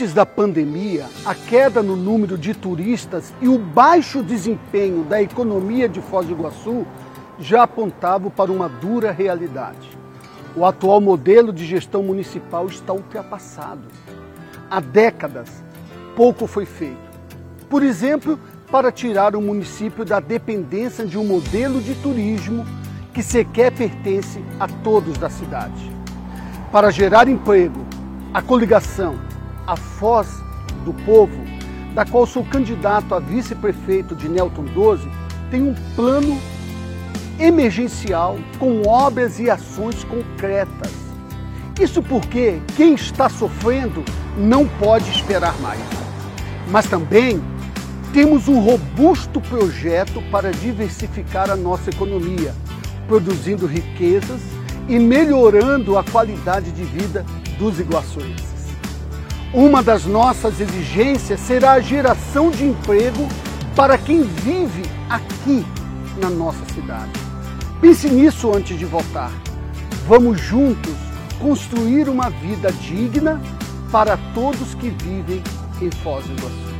Antes da pandemia, a queda no número de turistas e o baixo desempenho da economia de Foz do Iguaçu já apontavam para uma dura realidade. O atual modelo de gestão municipal está ultrapassado. Há décadas, pouco foi feito. Por exemplo, para tirar o município da dependência de um modelo de turismo que sequer pertence a todos da cidade. Para gerar emprego, a coligação, a Foz do Povo, da qual sou candidato a vice-prefeito de Nelton 12, tem um plano emergencial com obras e ações concretas. Isso porque quem está sofrendo não pode esperar mais. Mas também temos um robusto projeto para diversificar a nossa economia, produzindo riquezas e melhorando a qualidade de vida dos iguaçuenses. Uma das nossas exigências será a geração de emprego para quem vive aqui na nossa cidade. Pense nisso antes de votar. Vamos juntos construir uma vida digna para todos que vivem em Foz do Iguaçu.